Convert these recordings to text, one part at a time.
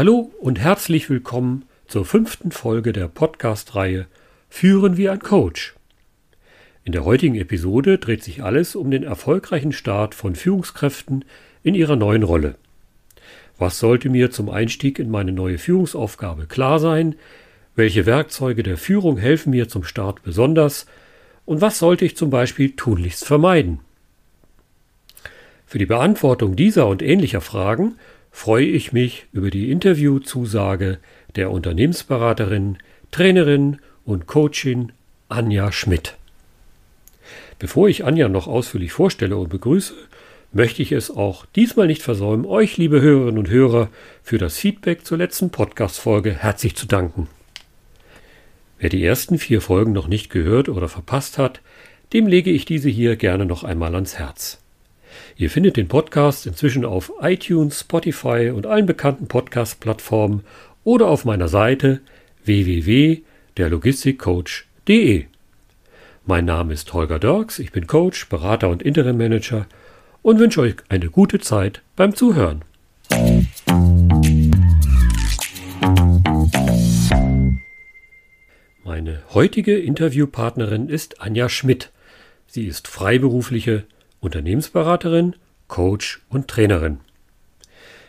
Hallo und herzlich willkommen zur fünften Folge der Podcast-Reihe Führen wie ein Coach. In der heutigen Episode dreht sich alles um den erfolgreichen Start von Führungskräften in ihrer neuen Rolle. Was sollte mir zum Einstieg in meine neue Führungsaufgabe klar sein? Welche Werkzeuge der Führung helfen mir zum Start besonders? Und was sollte ich zum Beispiel tunlichst vermeiden? Für die Beantwortung dieser und ähnlicher Fragen freue ich mich über die Interviewzusage der Unternehmensberaterin, Trainerin und Coachin Anja Schmidt. Bevor ich Anja noch ausführlich vorstelle und begrüße, möchte ich es auch diesmal nicht versäumen, euch, liebe Hörerinnen und Hörer, für das Feedback zur letzten Podcast-Folge herzlich zu danken. Wer die ersten vier Folgen noch nicht gehört oder verpasst hat, dem lege ich diese hier gerne noch einmal ans Herz. Ihr findet den Podcast inzwischen auf iTunes, Spotify und allen bekannten Podcast-Plattformen oder auf meiner Seite www.derlogistikcoach.de. Mein Name ist Holger Dirks, ich bin Coach, Berater und Interim Manager und wünsche euch eine gute Zeit beim Zuhören. Meine heutige Interviewpartnerin ist Anja Schmidt. Sie ist freiberufliche Unternehmensberaterin, Coach und Trainerin.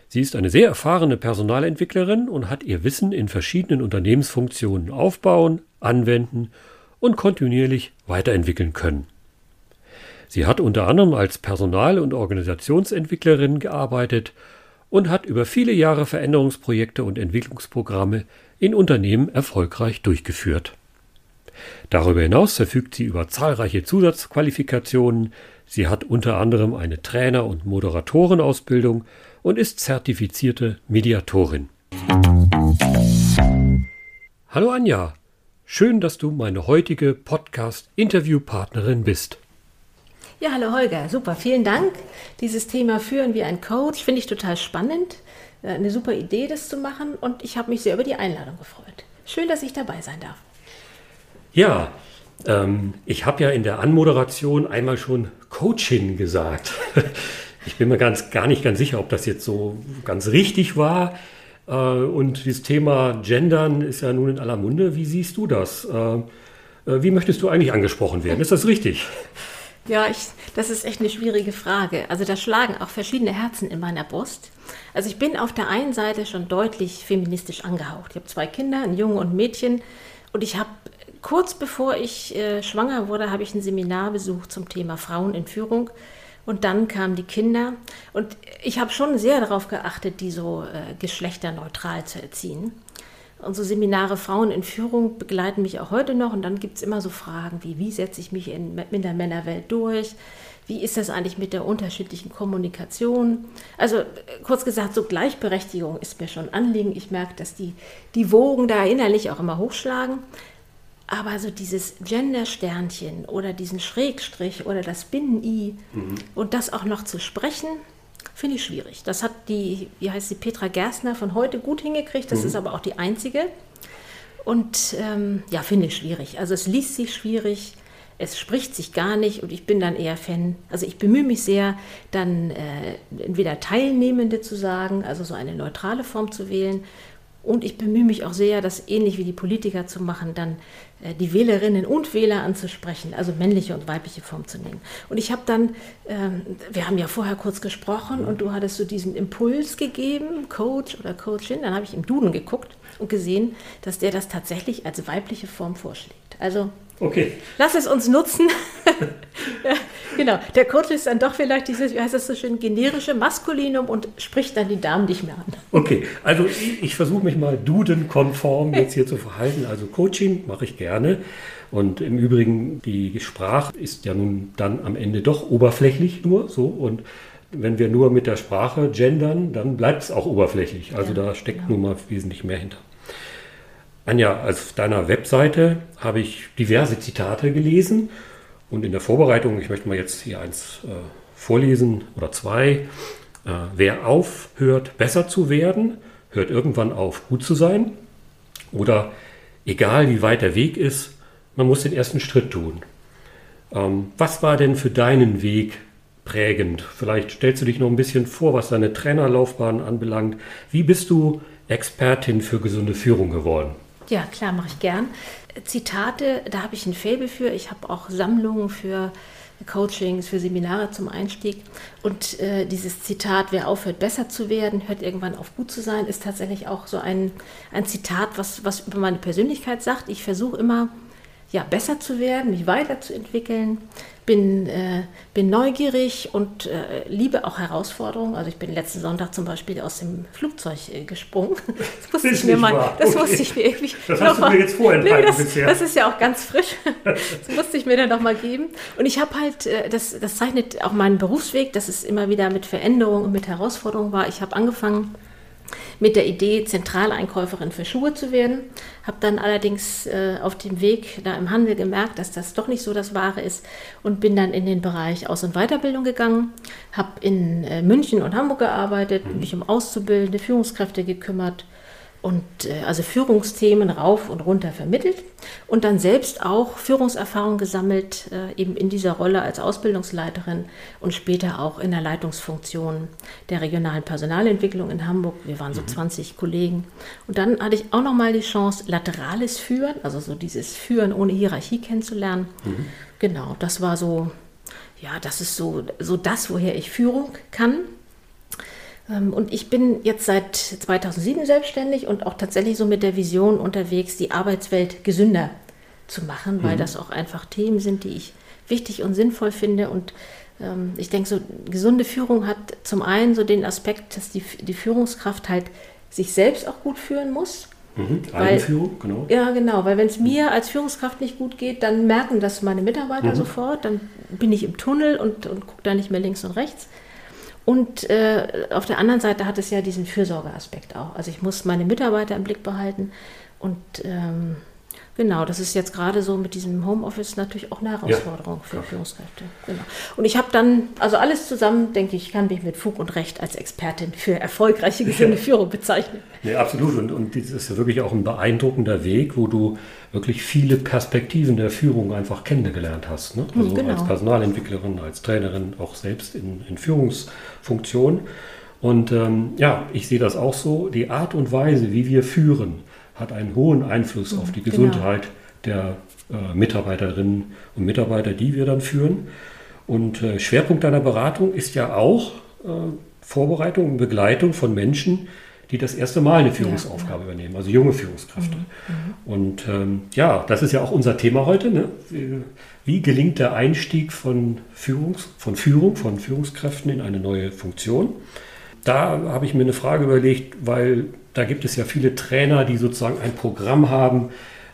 Sie ist eine sehr erfahrene Personalentwicklerin und hat ihr Wissen in verschiedenen Unternehmensfunktionen aufbauen, anwenden und kontinuierlich weiterentwickeln können. Sie hat unter anderem als Personal- und Organisationsentwicklerin gearbeitet und hat über viele Jahre Veränderungsprojekte und Entwicklungsprogramme in Unternehmen erfolgreich durchgeführt. Darüber hinaus verfügt sie über zahlreiche Zusatzqualifikationen, Sie hat unter anderem eine Trainer- und Moderatorenausbildung und ist zertifizierte Mediatorin. Hallo Anja, schön, dass du meine heutige Podcast-Interviewpartnerin bist. Ja, hallo Holger, super, vielen Dank. Dieses Thema Führen wie ein Coach finde ich total spannend. Äh, eine super Idee, das zu machen und ich habe mich sehr über die Einladung gefreut. Schön, dass ich dabei sein darf. Ja, ähm, ich habe ja in der Anmoderation einmal schon Coaching gesagt. Ich bin mir ganz, gar nicht ganz sicher, ob das jetzt so ganz richtig war. Äh, und das Thema Gendern ist ja nun in aller Munde. Wie siehst du das? Äh, äh, wie möchtest du eigentlich angesprochen werden? Ist das richtig? Ja, ich, das ist echt eine schwierige Frage. Also da schlagen auch verschiedene Herzen in meiner Brust. Also ich bin auf der einen Seite schon deutlich feministisch angehaucht. Ich habe zwei Kinder, ein Junge und ein Mädchen. Und ich habe kurz bevor ich äh, schwanger wurde, habe ich ein Seminar besucht zum Thema Frauen in Führung. Und dann kamen die Kinder. Und ich habe schon sehr darauf geachtet, die so äh, geschlechterneutral zu erziehen. Unsere Seminare Frauen in Führung begleiten mich auch heute noch. Und dann gibt es immer so Fragen wie, wie setze ich mich in, in der Männerwelt durch? Wie ist das eigentlich mit der unterschiedlichen Kommunikation? Also äh, kurz gesagt, so Gleichberechtigung ist mir schon Anliegen. Ich merke, dass die, die Wogen da innerlich auch immer hochschlagen. Aber so dieses Gender-Sternchen oder diesen Schrägstrich oder das Binnen-I mhm. und das auch noch zu sprechen, finde ich schwierig. Das hat die, wie heißt sie, Petra Gerstner von heute gut hingekriegt. Das mhm. ist aber auch die einzige. Und ähm, ja, finde ich schwierig. Also es liest sich schwierig, es spricht sich gar nicht und ich bin dann eher Fan. Also ich bemühe mich sehr, dann äh, entweder Teilnehmende zu sagen, also so eine neutrale Form zu wählen und ich bemühe mich auch sehr, das ähnlich wie die Politiker zu machen, dann äh, die Wählerinnen und Wähler anzusprechen, also männliche und weibliche Form zu nehmen. Und ich habe dann, ähm, wir haben ja vorher kurz gesprochen und du hattest so diesen Impuls gegeben, Coach oder Coachin, dann habe ich im Duden geguckt und gesehen, dass der das tatsächlich als weibliche Form vorschlägt. Also Okay. Lass es uns nutzen. ja, genau. Der Coach ist dann doch vielleicht dieses, wie heißt das so schön, generische Maskulinum und spricht dann die Damen nicht mehr an. Okay, also ich, ich versuche mich mal dudenkonform jetzt hier zu verhalten. Also Coaching mache ich gerne. Und im Übrigen, die Sprache ist ja nun dann am Ende doch oberflächlich nur so. Und wenn wir nur mit der Sprache gendern, dann bleibt es auch oberflächlich. Also ja, da steckt genau. nun mal wesentlich mehr hinter. Anja, auf deiner Webseite habe ich diverse Zitate gelesen und in der Vorbereitung, ich möchte mal jetzt hier eins äh, vorlesen oder zwei. Äh, wer aufhört, besser zu werden, hört irgendwann auf, gut zu sein. Oder egal wie weit der Weg ist, man muss den ersten Schritt tun. Ähm, was war denn für deinen Weg prägend? Vielleicht stellst du dich noch ein bisschen vor, was deine Trainerlaufbahn anbelangt. Wie bist du Expertin für gesunde Führung geworden. Ja, klar, mache ich gern. Zitate, da habe ich ein Faible für. Ich habe auch Sammlungen für Coachings, für Seminare zum Einstieg. Und äh, dieses Zitat, wer aufhört, besser zu werden, hört irgendwann auf, gut zu sein, ist tatsächlich auch so ein, ein Zitat, was, was über meine Persönlichkeit sagt. Ich versuche immer, ja, besser zu werden, mich weiterzuentwickeln, bin, äh, bin neugierig und äh, liebe auch Herausforderungen. Also ich bin letzten Sonntag zum Beispiel aus dem Flugzeug äh, gesprungen. Das musste ich mir mal, das okay. musste ich mir irgendwie. Das hast du mir jetzt vorenthalten nee, das, bisher. Das ist ja auch ganz frisch. Das musste ich mir dann noch mal geben. Und ich habe halt, äh, das, das zeichnet auch meinen Berufsweg, dass es immer wieder mit Veränderungen und mit Herausforderungen war. Ich habe angefangen mit der Idee, Zentraleinkäuferin für Schuhe zu werden. Habe dann allerdings äh, auf dem Weg da im Handel gemerkt, dass das doch nicht so das Wahre ist und bin dann in den Bereich Aus- und Weiterbildung gegangen. Habe in äh, München und Hamburg gearbeitet, mich um auszubildende Führungskräfte gekümmert und äh, also Führungsthemen rauf und runter vermittelt und dann selbst auch Führungserfahrung gesammelt, äh, eben in dieser Rolle als Ausbildungsleiterin und später auch in der Leitungsfunktion der regionalen Personalentwicklung in Hamburg. Wir waren so mhm. 20 Kollegen. Und dann hatte ich auch noch mal die Chance, laterales Führen, also so dieses Führen ohne Hierarchie kennenzulernen. Mhm. Genau, das war so, ja, das ist so, so das, woher ich Führung kann. Ähm, und ich bin jetzt seit 2007 selbstständig und auch tatsächlich so mit der Vision unterwegs, die Arbeitswelt gesünder zu machen, weil mhm. das auch einfach Themen sind, die ich wichtig und sinnvoll finde. Und ähm, ich denke, so gesunde Führung hat zum einen so den Aspekt, dass die, die Führungskraft halt sich selbst auch gut führen muss. Mhm, Eigenführung, genau. Ja, genau, weil wenn es mir als Führungskraft nicht gut geht, dann merken das meine Mitarbeiter mhm. sofort, dann bin ich im Tunnel und, und gucke da nicht mehr links und rechts. Und äh, auf der anderen Seite hat es ja diesen Fürsorgeaspekt auch. Also ich muss meine Mitarbeiter im Blick behalten und ähm, Genau, das ist jetzt gerade so mit diesem Homeoffice natürlich auch eine Herausforderung ja, für Führungskräfte. Genau. Und ich habe dann, also alles zusammen, denke ich, kann mich mit Fug und Recht als Expertin für erfolgreiche, gesunde ja. Führung bezeichnen. Ja, absolut. Und, und das ist ja wirklich auch ein beeindruckender Weg, wo du wirklich viele Perspektiven der Führung einfach kennengelernt hast. Ne? Also genau. als Personalentwicklerin, als Trainerin, auch selbst in, in Führungsfunktionen. Und ähm, ja, ich sehe das auch so. Die Art und Weise, wie wir führen, hat einen hohen Einfluss auf die genau. Gesundheit genau. der äh, Mitarbeiterinnen und Mitarbeiter, die wir dann führen. Und äh, Schwerpunkt deiner Beratung ist ja auch äh, Vorbereitung und Begleitung von Menschen, die das erste Mal eine Führungsaufgabe ja, ja. übernehmen, also junge Führungskräfte. Mhm, mhm, und ähm, ja, das ist ja auch unser Thema heute. Ne? Wie, wie, gelingt der Einstieg von, Führungs-, von Führung, von Führungskräften in eine neue Funktion? Da habe ich mir eine Frage überlegt, weil da gibt es ja viele Trainer, die sozusagen ein Programm haben,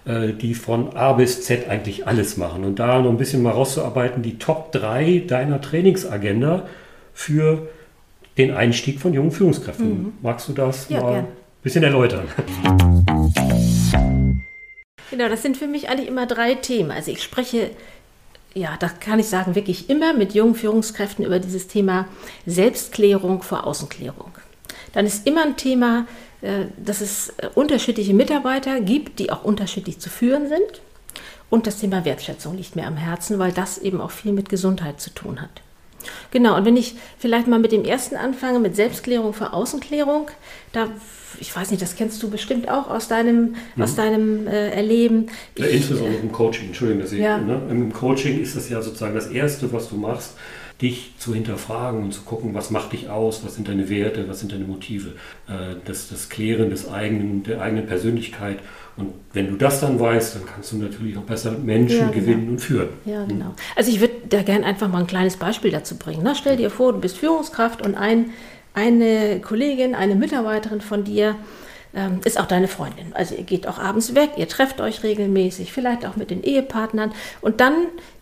äh, die von A bis Z eigentlich alles machen. Und da noch ein bisschen mal rauszuarbeiten, die Top 3 deiner Trainingsagenda für den Einstieg von jungen Führungskräften. Mhm. Magst du das ja, mal ein bisschen erläutern? Genau, das sind für mich eigentlich immer drei Themen. Also ich spreche, ja, da kann ich sagen, wirklich immer mit jungen Führungskräften über dieses Thema Selbstklärung vor Außenklärung. Dann ist immer ein Thema, dass es äh, unterschiedliche Mitarbeiter gibt, die auch unterschiedlich zu führen sind. Und das Thema Wertschätzung liegt mir am Herzen, weil das eben auch viel mit Gesundheit zu tun hat. Genau, und wenn ich vielleicht mal mit dem ersten anfange, mit Selbstklärung vor Außenklärung, da, ich weiß nicht, das kennst du bestimmt auch aus deinem, mhm. aus deinem äh, Erleben. Ja, insbesondere im Coaching, Entschuldigung, dass ich, ja. ne, im Coaching ist das ja sozusagen das Erste, was du machst, dich zu hinterfragen und zu gucken, was macht dich aus, was sind deine Werte, was sind deine Motive, äh, das, das Klären des eigenen, der eigenen Persönlichkeit. Und wenn du das dann weißt, dann kannst du natürlich auch besser Menschen ja, genau. gewinnen und führen. Ja, hm? genau. Also ich würde da gerne einfach mal ein kleines Beispiel dazu bringen. Na, stell dir vor, du bist Führungskraft und ein, eine Kollegin, eine Mitarbeiterin von dir ähm, ist auch deine Freundin. Also ihr geht auch abends weg, ihr trefft euch regelmäßig, vielleicht auch mit den Ehepartnern und dann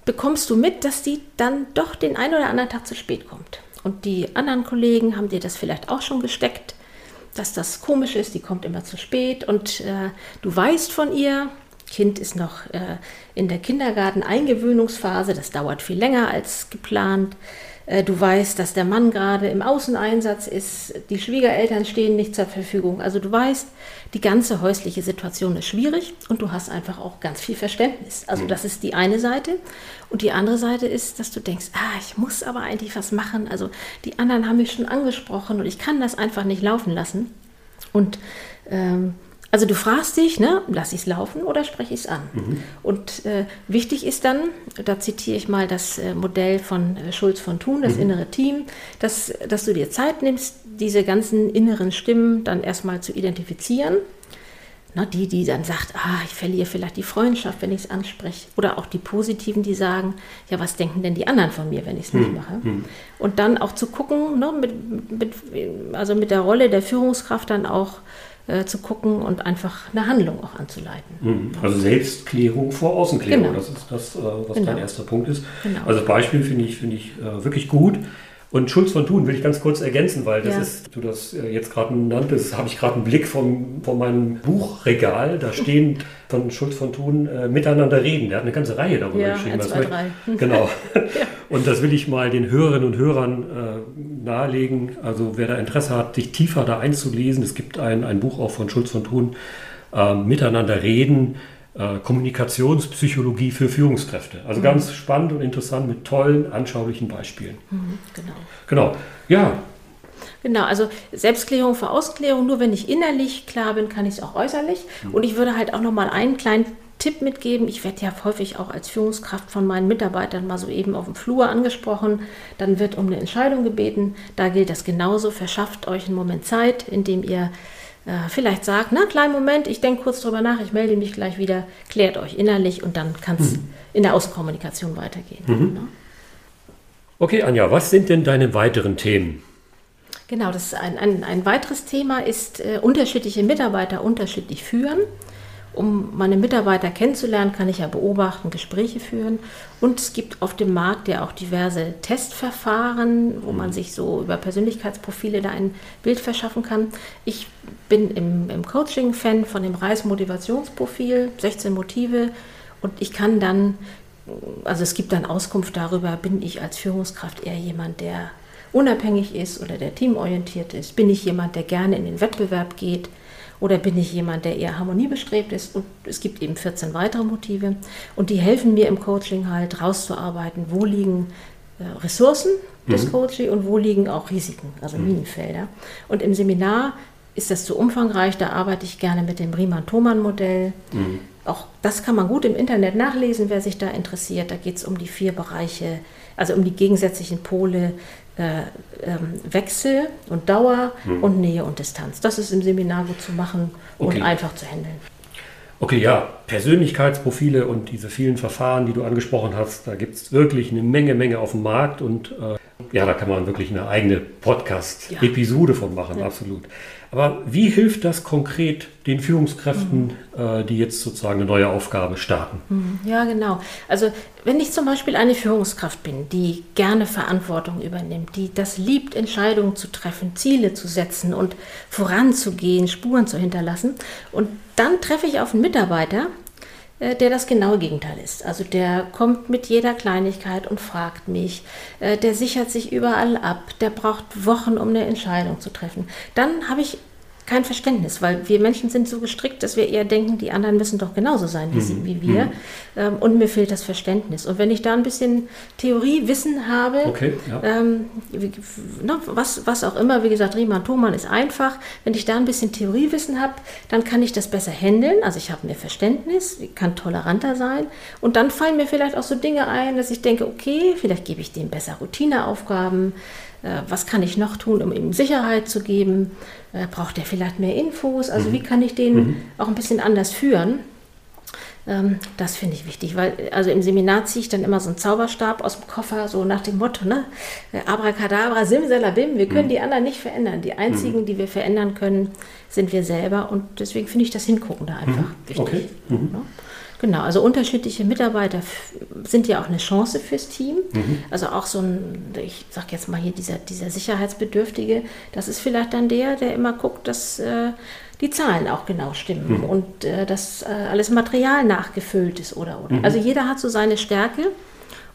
bekommst du mit, dass die dann doch den einen oder anderen Tag zu spät kommt. Und die anderen Kollegen haben dir das vielleicht auch schon gesteckt, dass das komisch ist, die kommt immer zu spät und äh, du weißt von ihr, Kind ist noch äh, in der Kindergarten-Eingewöhnungsphase, das dauert viel länger als geplant. Äh, du weißt, dass der Mann gerade im Außeneinsatz ist, die Schwiegereltern stehen nicht zur Verfügung. Also du weißt, die ganze häusliche Situation ist schwierig und du hast einfach auch ganz viel Verständnis. Also mhm. das ist die eine Seite. Und die andere Seite ist, dass du denkst, ah, ich muss aber eigentlich was machen. Also die anderen haben mich schon angesprochen und ich kann das einfach nicht laufen lassen. Und ähm, also du fragst dich, ne, lass ich es laufen oder spreche ich es an? Mhm. Und äh, wichtig ist dann, da zitiere ich mal das äh, Modell von äh, Schulz von Thun, das Mhm. innere Team, dass, dass du dir Zeit nimmst, diese ganzen inneren Stimmen dann erstmal zu identifizieren. Na, die, die dann sagt, ah, ich verliere vielleicht die Freundschaft, wenn ich es anspreche. Oder auch die Positiven, die sagen, ja, was denken denn die anderen von mir, wenn ich es nicht mache? Und dann auch zu gucken, ne, mit, mit, also mit der Rolle der Führungskraft dann auch äh, zu gucken und einfach eine Handlung auch anzuleiten. Mhm. Also Selbstklärung vor Außenklärung, Genau. das ist das, äh, was Genau. dein erster Punkt ist. Genau. Also das Beispiel finde ich, finde ich äh, wirklich gut. Und Schulz von Thun will ich ganz kurz ergänzen, weil das Ja. ist, du das äh, jetzt gerade nanntest, habe ich gerade einen Blick vom, von meinem Buchregal. Da stehen von Schulz von Thun äh, miteinander reden. Der hat eine ganze Reihe darüber Ja, geschrieben. ein, Das zwei, möchte- drei. Genau. Und das will ich mal den Hörerinnen und Hörern äh, nahelegen. Also wer da Interesse hat, sich tiefer da einzulesen, es gibt ein, ein Buch auch von Schulz von Thun, äh, Miteinander reden, äh, Kommunikationspsychologie für Führungskräfte. Also ganz spannend und interessant mit tollen, anschaulichen Beispielen. Mhm, genau. Genau. Ja, Genau, also Selbstklärung vor Ausklärung, nur wenn ich innerlich klar bin, kann ich es auch äußerlich. Und ich würde halt auch nochmal einen kleinen Tipp mitgeben. Ich werde ja häufig auch als Führungskraft von meinen Mitarbeitern mal so eben auf dem Flur angesprochen. Dann wird um eine Entscheidung gebeten. Da gilt das genauso. Verschafft euch einen Moment Zeit, indem ihr äh, vielleicht sagt, na, kleinen Moment, ich denke kurz drüber nach, ich melde mich gleich wieder, klärt euch innerlich und dann kann es in der Außenkommunikation weitergehen. Ne? okay, Anja, was sind denn deine weiteren Themen? Genau, das ist ein, ein, ein weiteres Thema ist äh, unterschiedliche Mitarbeiter unterschiedlich führen. Um meine Mitarbeiter kennenzulernen, kann ich ja beobachten, Gespräche führen. Und es gibt auf dem Markt ja auch diverse Testverfahren, wo man sich so über Persönlichkeitsprofile da ein Bild verschaffen kann. Ich bin im, im Coaching Fan von dem Reis-Motivationsprofil, 16 Motive. Und ich kann dann, also es gibt dann Auskunft darüber, bin ich als Führungskraft eher jemand, der unabhängig ist oder der teamorientiert ist? Bin ich jemand, der gerne in den Wettbewerb geht? Oder bin ich jemand, der eher harmoniebestrebt ist? Und es gibt eben 14 weitere Motive. Und die helfen mir im Coaching halt rauszuarbeiten, wo liegen äh, Ressourcen des Coaching und wo liegen auch Risiken, also Minenfelder. Und im Seminar ist das zu umfangreich, da arbeite ich gerne mit dem Riemann-Thomann-Modell. Auch das kann man gut im Internet nachlesen, wer sich da interessiert. Da geht es um die vier Bereiche, also um die gegensätzlichen Pole äh, ähm, Wechsel und Dauer und Nähe und Distanz. Das ist im Seminar gut zu machen Okay. und einfach zu handeln. Okay, ja, Persönlichkeitsprofile und diese vielen Verfahren, die du angesprochen hast, da gibt es wirklich eine Menge, Menge auf dem Markt und äh, ja, da kann man wirklich eine eigene Podcast-Episode von machen, absolut. Aber wie hilft das konkret den Führungskräften, äh, die jetzt sozusagen eine neue Aufgabe starten? Ja, genau. Also wenn ich zum Beispiel eine Führungskraft bin, die gerne Verantwortung übernimmt, die das liebt, Entscheidungen zu treffen, Ziele zu setzen und voranzugehen, Spuren zu hinterlassen, und dann treffe ich auf einen Mitarbeiter, der das genaue Gegenteil ist. Also der kommt mit jeder Kleinigkeit und fragt mich, äh, der sichert sich überall ab, der braucht Wochen, um eine Entscheidung zu treffen. Dann habe ich kein Verständnis, weil wir Menschen sind so gestrickt, dass wir eher denken, die anderen müssen doch genauso sein wie, sie, wie wir. Ähm, und mir fehlt das Verständnis. Und wenn ich da ein bisschen Theoriewissen habe, Okay, ja. ähm, wie, was, was auch immer, wie gesagt, Riemann Thomann ist einfach. Wenn ich da ein bisschen Theoriewissen habe, dann kann ich das besser handeln. Also ich habe mehr Verständnis, ich kann toleranter sein. Und dann fallen mir vielleicht auch so Dinge ein, dass ich denke, okay, vielleicht gebe ich dem besser Routineaufgaben. Äh, Was kann ich noch tun, um ihm Sicherheit zu geben? Äh, Braucht er vielleicht mehr Infos? Also wie kann ich den auch ein bisschen anders führen? Ähm, das finde ich wichtig, weil also im Seminar ziehe ich dann immer so einen Zauberstab aus dem Koffer, so nach dem Motto, ne? Äh, Abracadabra, Simsalabim, wir können die anderen nicht verändern. Die einzigen, die wir verändern können, sind wir selber und deswegen finde ich das Hingucken da einfach wichtig. Okay. Ne? Genau, also unterschiedliche Mitarbeiter sind ja auch eine Chance fürs Team. Also auch so ein, ich sag jetzt mal hier, dieser, dieser Sicherheitsbedürftige, das ist vielleicht dann der, der immer guckt, dass äh, die Zahlen auch genau stimmen und äh, dass äh, alles Material nachgefüllt ist oder oder. Also jeder hat so seine Stärke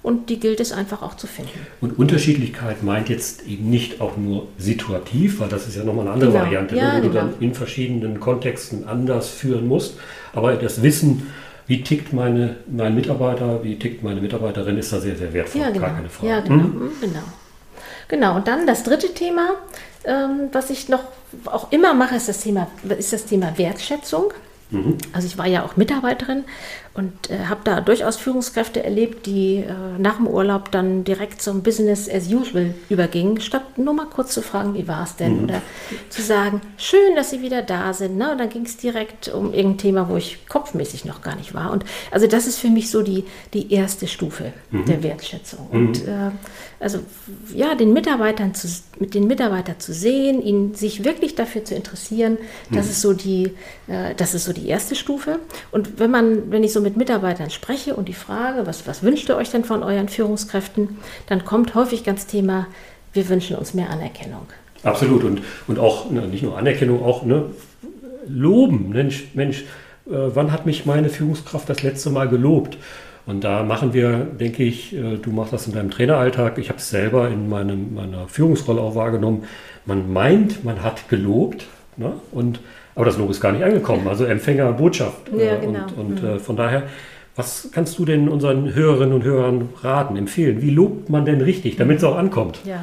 und die gilt es einfach auch zu finden. Und Unterschiedlichkeit meint jetzt eben nicht auch nur situativ, weil das ist ja nochmal eine andere Genau. Variante, Ja, ne, wo du genau. dann in verschiedenen Kontexten anders führen musst. Aber das Wissen, wie tickt meine, mein Mitarbeiter, wie tickt meine Mitarbeiterin, ist da sehr, sehr wertvoll. Ja, genau. Gar keine Frage. Ja, genau. Mhm, genau. Genau, und dann das dritte Thema, ähm, was ich noch auch immer mache, ist das Thema, ist das Thema Wertschätzung. Mhm. Also ich war ja auch Mitarbeiterin und äh, habe da durchaus Führungskräfte erlebt, die äh, nach dem Urlaub dann direkt zum Business as usual übergingen, statt nur mal kurz zu fragen, wie war es denn? Mhm. Oder zu sagen, schön, dass Sie wieder da sind. Ne? Und dann ging es direkt um irgendein Thema, wo ich kopfmäßig noch gar nicht war. Und also das ist für mich so die, die erste Stufe mhm. der Wertschätzung. Und mhm. äh, also ja, den Mitarbeitern zu, mit den Mitarbeitern zu sehen, ihn sich wirklich dafür zu interessieren, das mhm. ist so die, äh, das ist so die erste Stufe. Und wenn man, wenn ich so mit Mitarbeitern spreche und die Frage, was, was wünscht ihr euch denn von euren Führungskräften, dann kommt häufig ganz Thema, wir wünschen uns mehr Anerkennung. Absolut und, und auch ne, nicht nur Anerkennung, auch ne, loben. Mensch, Mensch äh, wann hat mich meine Führungskraft das letzte Mal gelobt? Und da machen wir, denke ich, äh, du machst das in deinem Traineralltag, ich habe es selber in meinem, meiner Führungsrolle auch wahrgenommen, man meint, man hat gelobt ne? und aber das Lob ist gar nicht angekommen, also Empfängerbotschaft. Ja, äh, genau. Und, und mhm. äh, von daher, was kannst du denn unseren Hörerinnen und Hörern raten, empfehlen? Wie lobt man denn richtig, damit es auch ankommt? Ja,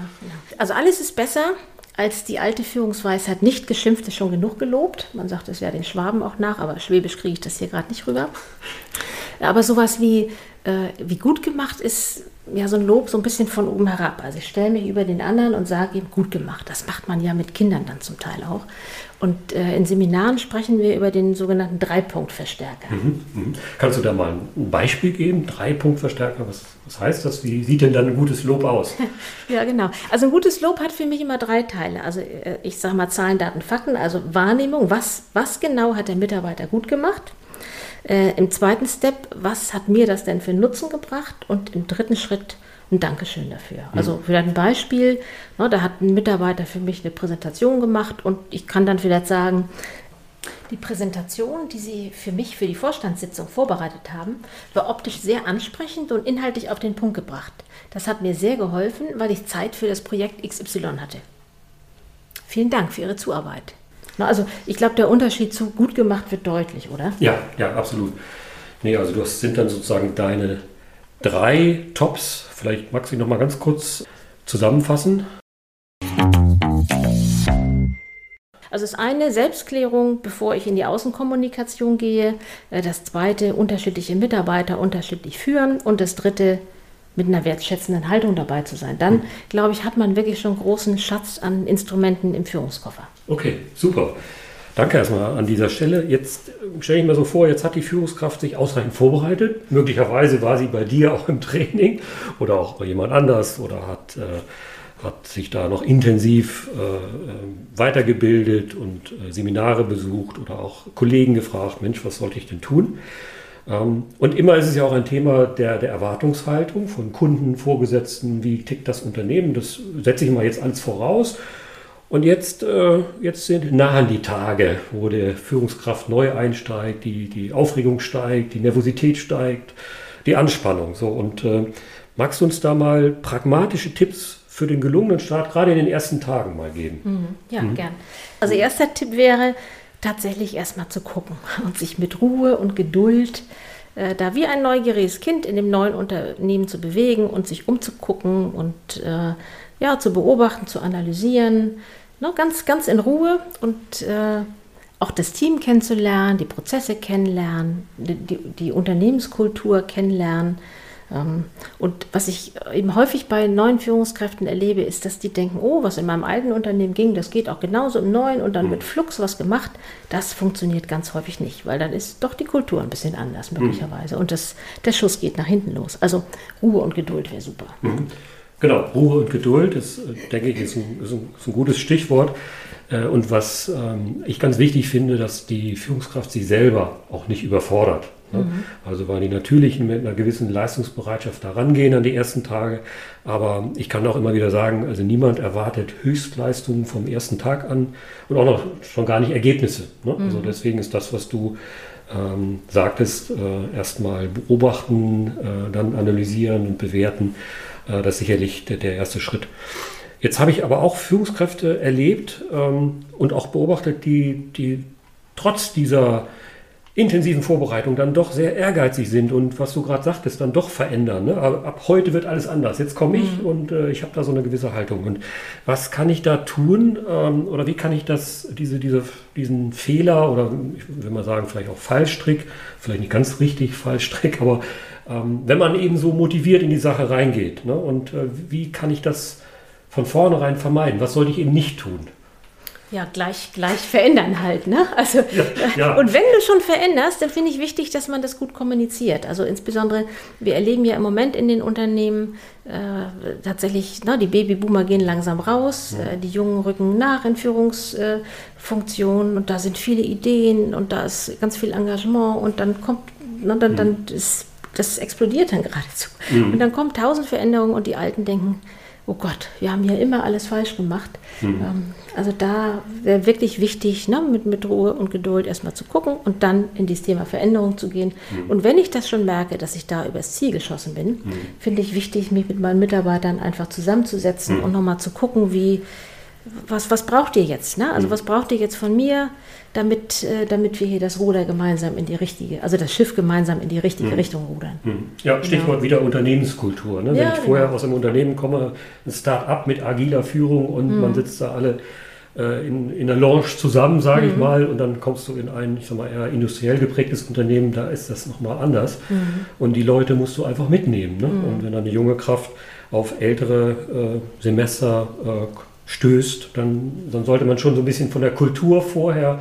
also alles ist besser als die alte Führungsweisheit nicht geschimpft ist schon genug gelobt. Man sagt es ja den Schwaben auch nach, aber schwäbisch kriege ich das hier gerade nicht rüber. Aber sowas wie, äh, wie gut gemacht ist, ja, so ein Lob so ein bisschen von oben herab. Also ich stelle mich über den anderen und sage ihm, gut gemacht. Das macht man ja mit Kindern dann zum Teil auch. Und äh, in Seminaren sprechen wir über den sogenannten Dreipunktverstärker. Mhm, mh. Kannst du da mal ein Beispiel geben? Dreipunktverstärker, was, was heißt das? Wie sieht denn dann ein gutes Lob aus? ja, genau. Also ein gutes Lob hat für mich immer drei Teile. Also äh, ich sage mal Zahlen, Daten, Fakten. Also Wahrnehmung, was, was genau hat der Mitarbeiter gut gemacht? Äh, Im zweiten Step, was hat mir das denn für einen Nutzen gebracht? Und im dritten Schritt, ein Dankeschön dafür. Mhm. Also vielleicht ein Beispiel, ne, da hat ein Mitarbeiter für mich eine Präsentation gemacht und ich kann dann vielleicht sagen, die Präsentation, die Sie für mich für die Vorstandssitzung vorbereitet haben, war optisch sehr ansprechend und inhaltlich auf den Punkt gebracht. Das hat mir sehr geholfen, weil ich Zeit für das Projekt XY hatte. Vielen Dank für Ihre Zuarbeit. Also ich glaube, der Unterschied zu gut gemacht wird deutlich, oder? Ja, ja, absolut. Nee, also das sind dann sozusagen deine drei Tops. Vielleicht magst du noch mal ganz kurz zusammenfassen. Also das eine Selbstklärung, bevor ich in die Außenkommunikation gehe. Äh, das zweite unterschiedliche Mitarbeiter unterschiedlich führen und das dritte mit einer wertschätzenden Haltung dabei zu sein. Dann, glaube ich, hat man wirklich schon einen großen Schatz an Instrumenten im Führungskoffer. Okay, super. Danke erstmal an dieser Stelle. Jetzt stelle ich mir so vor, jetzt hat die Führungskraft sich ausreichend vorbereitet. Möglicherweise war sie bei dir auch im Training oder auch bei jemand anders oder hat, äh, hat sich da noch intensiv äh, äh weitergebildet und äh, Seminare besucht oder auch Kollegen gefragt, Mensch, was sollte ich denn tun? Ähm, und immer ist es ja auch ein Thema der, der Erwartungshaltung von Kunden, Vorgesetzten, wie tickt das Unternehmen. Das setze ich mal jetzt alles voraus. Und jetzt, äh, jetzt sind nahen die Tage, wo der Führungskraft neu einsteigt, die, die Aufregung steigt, die Nervosität steigt, die Anspannung. So, und äh, magst du uns da mal pragmatische Tipps für den gelungenen Start gerade in den ersten Tagen mal geben? Mhm, ja, mhm. gern. Also erster Tipp wäre, tatsächlich erstmal zu gucken und sich mit Ruhe und Geduld äh, da wie ein neugieriges Kind in dem neuen Unternehmen zu bewegen und sich umzugucken und äh, ja, zu beobachten, zu analysieren, ne, ganz, ganz in Ruhe und äh, auch das Team kennenzulernen, die Prozesse kennenlernen, die, die, die Unternehmenskultur kennenlernen und was ich eben häufig bei neuen Führungskräften erlebe, ist, dass die denken, oh, was in meinem alten Unternehmen ging, das geht auch genauso im neuen und dann mhm. wird flux was gemacht. Das funktioniert ganz häufig nicht, weil dann ist doch die Kultur ein bisschen anders mhm. möglicherweise und das, der Schuss geht nach hinten los. Also Ruhe und Geduld wäre super. Mhm. Genau, Ruhe und Geduld, das äh, denke ich, ist ein, ist ein, ist ein gutes Stichwort. Äh, und was ähm, ich ganz wichtig finde, dass die Führungskraft sich selber auch nicht überfordert. Ne? Mhm. Also weil die natürlich mit einer gewissen Leistungsbereitschaft da rangehen an die ersten Tage. Aber ich kann auch immer wieder sagen, also niemand erwartet Höchstleistungen vom ersten Tag an und auch noch schon gar nicht Ergebnisse. Ne? Mhm. Also deswegen ist das, was du ähm, sagtest, äh, erstmal beobachten, äh, dann analysieren und bewerten, äh, das ist sicherlich der, der, erste Schritt. Jetzt habe ich aber auch Führungskräfte erlebt ähm, und auch beobachtet, die, die trotz dieser intensiven Vorbereitung dann doch sehr ehrgeizig sind und was du gerade sagtest, dann doch verändern. Ne? Ab heute wird alles anders. Jetzt komme ich mhm. und äh, ich habe da so eine gewisse Haltung. Und was kann ich da tun ähm, oder wie kann ich das, diese, diese, diesen Fehler oder ich will mal sagen, vielleicht auch Fallstrick, vielleicht nicht ganz richtig Fallstrick, aber ähm, wenn man eben so motiviert in die Sache reingeht ne? und äh, wie kann ich das von vornherein vermeiden? Was sollte ich eben nicht tun? Ja, gleich, gleich verändern halt. Ne? Also, ja, ja. Und wenn du schon veränderst, dann finde ich wichtig, dass man das gut kommuniziert. Also insbesondere, wir erleben ja im Moment in den Unternehmen äh, tatsächlich, ne, die Babyboomer gehen langsam raus, ja. äh, die Jungen rücken nach in Führungsfunktionen äh, und da sind viele Ideen und da ist ganz viel Engagement und dann kommt, ne, dann, mhm. dann ist, das explodiert dann geradezu. Mhm. Und dann kommen tausend Veränderungen und die Alten denken, oh Gott, wir haben hier immer alles falsch gemacht. Mhm. Ähm, also da wäre wirklich wichtig, ne, mit, mit Ruhe und Geduld erstmal zu gucken und dann in dieses Thema Veränderung zu gehen. Mhm. Und wenn ich das schon merke, dass ich da übers Ziel geschossen bin, mhm. finde ich wichtig, mich mit meinen Mitarbeitern einfach zusammenzusetzen mhm. und nochmal zu gucken, wie, was, was braucht ihr jetzt? Ne? Also mhm. was braucht ihr jetzt von mir, damit, äh, damit wir hier das Ruder gemeinsam in die richtige, also das Schiff gemeinsam in die richtige mhm. Richtung rudern. Mhm. Ja, Stichwort genau. wieder Unternehmenskultur. Ne? Wenn ja, ich vorher genau. aus einem Unternehmen komme, ein Start-up mit agiler Führung und mhm. man sitzt da alle äh, in, in der Lounge zusammen, sage ich mhm. mal, und dann kommst du in ein, ich sag mal, eher industriell geprägtes Unternehmen, da ist das nochmal anders. Mhm. Und die Leute musst du einfach mitnehmen. Ne? Und wenn dann eine junge Kraft auf ältere äh, Semester äh, stößt, dann, dann sollte man schon so ein bisschen von der Kultur vorher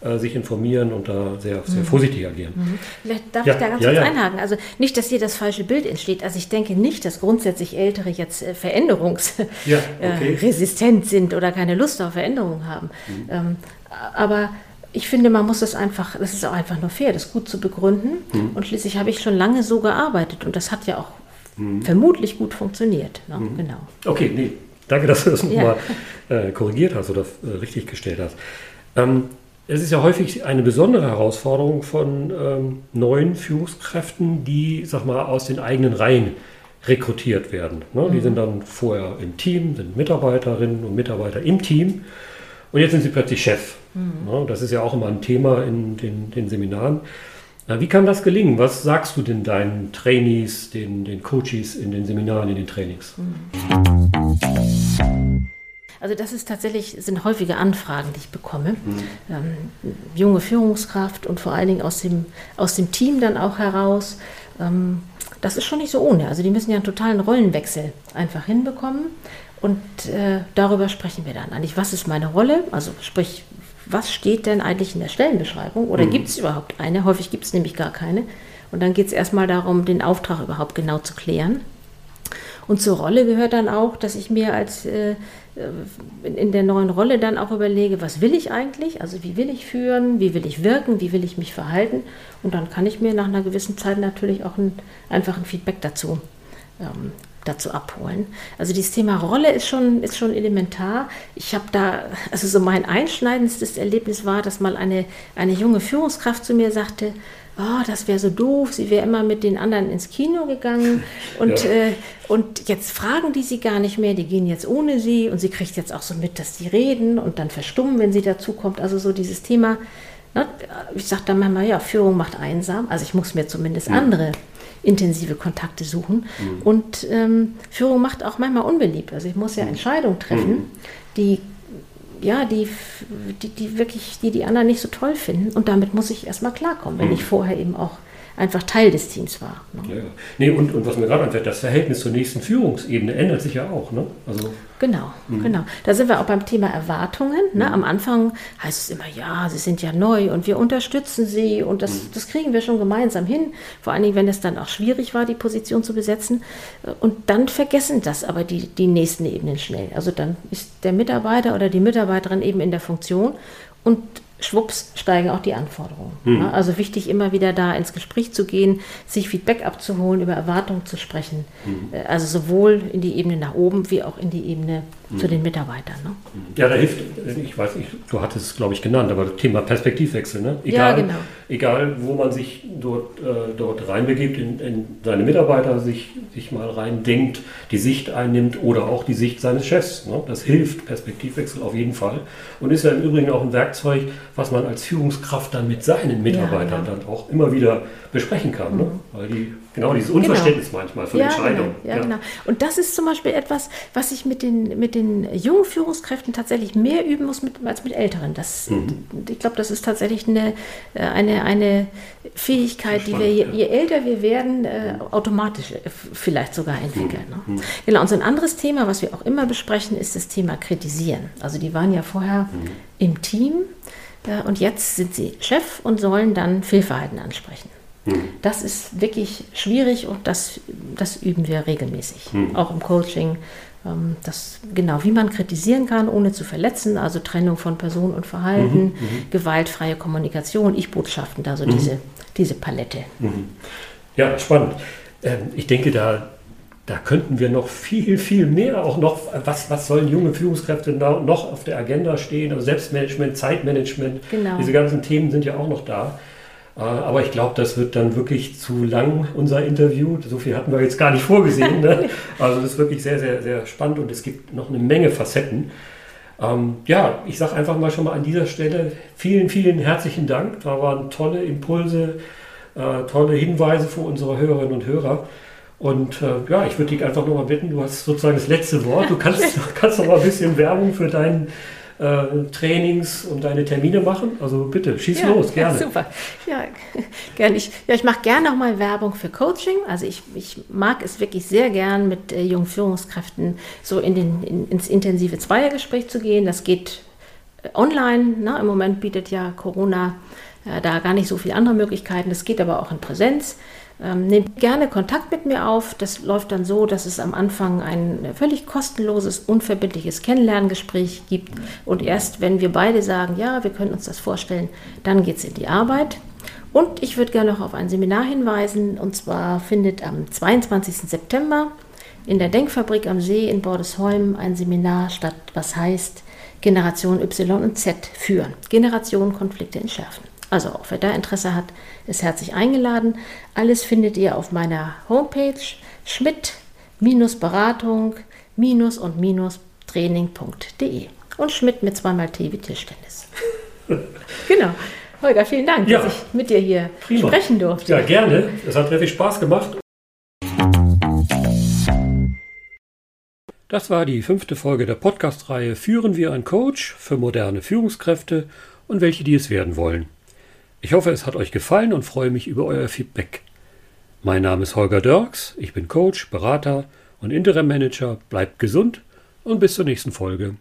äh, sich informieren und da sehr, sehr mhm. vorsichtig agieren. Mhm. Vielleicht darf ja, ich da ganz ja, kurz ja. einhaken. Also nicht, dass hier das falsche Bild entsteht. Also ich denke nicht, dass grundsätzlich Ältere jetzt äh, veränderungsresistent äh, sind oder keine Lust auf Veränderung haben. Mhm. Ähm, aber ich finde, man muss das einfach, das ist auch einfach nur fair, das gut zu begründen. Mhm. Und schließlich habe ich schon lange so gearbeitet und das hat ja auch mhm. vermutlich gut funktioniert. Ne? Genau. Okay, nee, Danke, dass du das nochmal ja. äh, korrigiert hast oder äh, richtig gestellt hast. Ähm, es ist ja häufig eine besondere Herausforderung von ähm, neuen Führungskräften, die, sag mal, aus den eigenen Reihen rekrutiert werden. Ne? Mhm. Die sind dann vorher im Team, sind Mitarbeiterinnen und Mitarbeiter im Team und jetzt sind sie plötzlich Chef. Mhm. Ne? Das ist ja auch immer ein Thema in den, den Seminaren. Äh, wie kann das gelingen? Was sagst du denn deinen Trainees, den, den Coaches in den Seminaren, in den Trainings? Also das ist tatsächlich, sind häufige Anfragen, die ich bekomme. Mhm. Ähm, junge Führungskraft und vor allen Dingen aus dem, aus dem Team dann auch heraus. Ähm, das ist schon nicht so ohne. Also die müssen ja einen totalen Rollenwechsel einfach hinbekommen. Und äh, darüber sprechen wir dann eigentlich. Was ist meine Rolle? Also sprich, was steht denn eigentlich in der Stellenbeschreibung oder mhm. gibt es überhaupt eine? Häufig gibt es nämlich gar keine. Und dann geht es erstmal darum, den Auftrag überhaupt genau zu klären. Und zur Rolle gehört dann auch, dass ich mir als äh, in der neuen Rolle dann auch überlege, was will ich eigentlich? Also wie will ich führen? Wie will ich wirken? Wie will ich mich verhalten? Und dann kann ich mir nach einer gewissen Zeit natürlich auch ein, einfach ein Feedback dazu ähm, dazu abholen. Also dieses Thema Rolle ist schon, ist schon elementar. Ich habe da, also so mein einschneidendstes Erlebnis war, dass mal eine, eine junge Führungskraft zu mir sagte, oh, das wäre so doof, sie wäre immer mit den anderen ins Kino gegangen und, ja. äh, und jetzt fragen die sie gar nicht mehr, die gehen jetzt ohne sie und sie kriegt jetzt auch so mit, dass die reden und dann verstummen, wenn sie dazukommt. Also so dieses Thema, na, ich sage dann manchmal, ja, Führung macht einsam, also ich muss mir zumindest ja. andere intensive Kontakte suchen. Mhm. Und ähm, Führung macht auch manchmal unbeliebt. Also ich muss ja mhm. Entscheidungen treffen, mhm. die ja, die, die, die wirklich, die die anderen nicht so toll finden. Und damit muss ich erstmal klarkommen, wenn mhm. ich vorher eben auch einfach Teil des Teams war. Ne? Ja, Nee, und, und was mir gerade anfällt, das Verhältnis zur nächsten Führungsebene ändert sich ja auch. Ne? Also, genau, mh. genau. Da sind wir auch beim Thema Erwartungen. Ne? Mhm. Am Anfang heißt es immer, ja, Sie sind ja neu und wir unterstützen Sie und das, mhm. das kriegen wir schon gemeinsam hin. Vor allen Dingen, wenn es dann auch schwierig war, die Position zu besetzen. Und dann vergessen das aber die, die nächsten Ebenen schnell. Also dann ist der Mitarbeiter oder die Mitarbeiterin eben in der Funktion und schwupps steigen auch die Anforderungen. Mhm. Also wichtig, immer wieder da ins Gespräch zu gehen, sich Feedback abzuholen, über Erwartungen zu sprechen. Mhm. Also sowohl in die Ebene nach oben wie auch in die Ebene. Zu den Mitarbeitern. Ne? Ja, da hilft, ich weiß nicht, du hattest es, glaube ich, genannt, aber das Thema Perspektivwechsel. Ne? Egal, ja, genau. egal, wo man sich dort, äh, dort reinbegibt, in, in, seine Mitarbeiter sich, sich mal reindenkt, die Sicht einnimmt oder auch die Sicht seines Chefs. Ne? Das hilft, Perspektivwechsel auf jeden Fall. Und ist ja im Übrigen auch ein Werkzeug, was man als Führungskraft dann mit seinen Mitarbeitern ja, ja. dann auch immer wieder besprechen kann. Ne? Mhm. Ne? Weil die Genau, dieses genau. Unverständnis genau. manchmal von ja, Entscheidungen. Genau. Ja, ja, genau. Und das ist zum Beispiel etwas, was ich mit den, mit den jungen Führungskräften tatsächlich mehr üben muss mit, als mit älteren. Das, mhm. Ich glaube, das ist tatsächlich eine, äh, eine, eine Fähigkeit, die wir, je, je, älter wir werden, äh, automatisch äh, vielleicht sogar entwickeln. Mhm. Ne? Mhm. Genau, und so ein anderes Thema, was wir auch immer besprechen, ist das Thema Kritisieren. Also die waren ja vorher mhm. im Team äh, und jetzt sind sie Chef und sollen dann Fehlverhalten ansprechen. Hm. Das ist wirklich schwierig und das, das üben wir regelmäßig, hm. auch im Coaching. Ähm, das, genau, wie man kritisieren kann, ohne zu verletzen, also Trennung von Person und Verhalten, mhm, mhm. gewaltfreie Kommunikation, Ich-Botschaften, also mhm. diese, diese Palette. Mhm. Ja, spannend. Ähm, ich denke, da, da könnten wir noch viel, viel mehr auch noch, was, was sollen junge Führungskräfte noch auf der Agenda stehen, also Selbstmanagement, Zeitmanagement, genau. diese ganzen Themen sind ja auch noch da. Äh, aber ich glaube, das wird dann wirklich zu lang, unser Interview. So viel hatten wir jetzt gar nicht vorgesehen. Ne? Also das ist wirklich sehr, sehr, sehr spannend und es gibt noch eine Menge Facetten. Ähm, ja, ich sage einfach mal schon mal an dieser Stelle vielen, vielen herzlichen Dank. Da waren tolle Impulse, äh, tolle Hinweise für unsere Hörerinnen und Hörer. Und äh, ja, ich würde dich einfach noch mal bitten, du hast sozusagen das letzte Wort. Du kannst, kannst noch mal ein bisschen Werbung für deinen äh, Trainings und deine Termine machen. Also bitte, schieß ja, los, gerne. Ja, super. Ja, gerne. Ich, ja, ich mache gerne nochmal Werbung für Coaching. Also ich, ich mag es wirklich sehr gern, mit äh, jungen Führungskräften so in den, in, ins intensive Zweiergespräch zu gehen. Das geht äh, online. Ne? Im Moment bietet ja Corona äh, da gar nicht so viele andere Möglichkeiten. Das geht aber auch in Präsenz. Ähm, nehmt gerne Kontakt mit mir auf. Das läuft dann so, dass es am Anfang ein völlig kostenloses, unverbindliches Kennenlerngespräch gibt. Und erst wenn wir beide sagen, ja, wir können uns das vorstellen, dann geht es in die Arbeit. Und ich würde gerne noch auf ein Seminar hinweisen. Und zwar findet am 22. September in der Denkfabrik am See in Bordesholm ein Seminar statt, was heißt Generation Y und Z führen. Generation Konflikte entschärfen. Also auch wer da Interesse hat, ist herzlich eingeladen. Alles findet ihr auf meiner Homepage schmidt-beratung- und training.de. Und Schmidt mit zweimal T wie Tischtennis. genau. Holger, vielen Dank, ja. dass ich mit dir hier Prima. sprechen durfte. Ja, gerne. Es hat wirklich Spaß gemacht. Das war die fünfte Folge der Podcast-Reihe Führen wir ein Coach für moderne Führungskräfte und welche, die es werden wollen. Ich hoffe, es hat euch gefallen und freue mich über euer Feedback. Mein Name ist Holger Dirks, ich bin Coach, Berater und Interim Manager. Bleibt gesund und bis zur nächsten Folge.